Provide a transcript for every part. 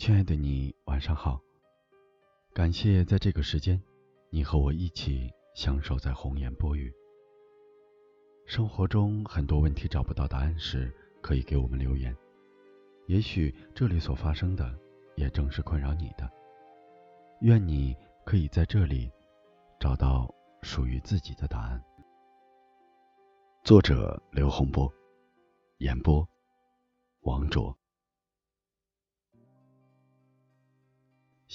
亲爱的你，晚上好。感谢在这个时间，你和我一起相守在红颜薄雨。生活中很多问题找不到答案时，可以给我们留言。也许这里所发生的，也正是困扰你的。愿你可以在这里找到属于自己的答案。作者：刘洪波，演播：王卓。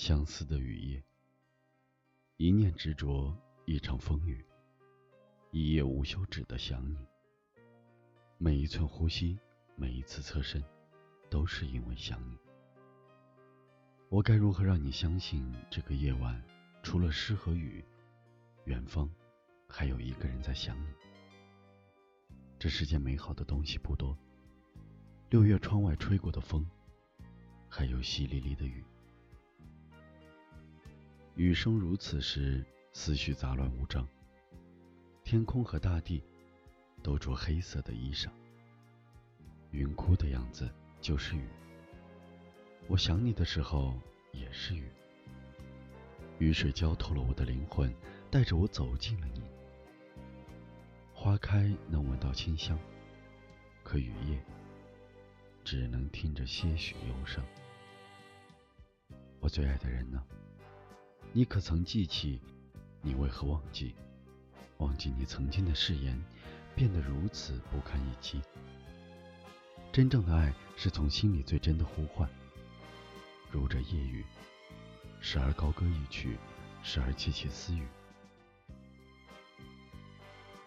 相思的雨夜，一念执着，一场风雨。一夜无休止的想你，每一寸呼吸，每一次侧身，都是因为想你。我该如何让你相信，这个夜晚除了诗和雨，远方还有一个人在想你？这世间美好的东西不多，六月窗外吹过的风，还有淅沥沥的雨。雨声如此时，思绪杂乱无章。天空和大地都着黑色的衣裳，云哭的样子就是雨。我想你的时候也是雨，雨水浇透了我的灵魂，带着我走进了你。花开能闻到清香，可雨夜只能听着些许忧伤。我最爱的人呢？你可曾记起？你为何忘记？忘记你曾经的誓言，变得如此不堪一击。真正的爱是从心里最真的呼唤，如这夜雨，时而高歌一曲，时而窃窃私语。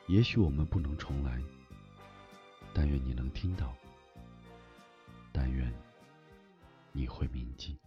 也许我们不能重来，但愿你能听到，但愿你会铭记。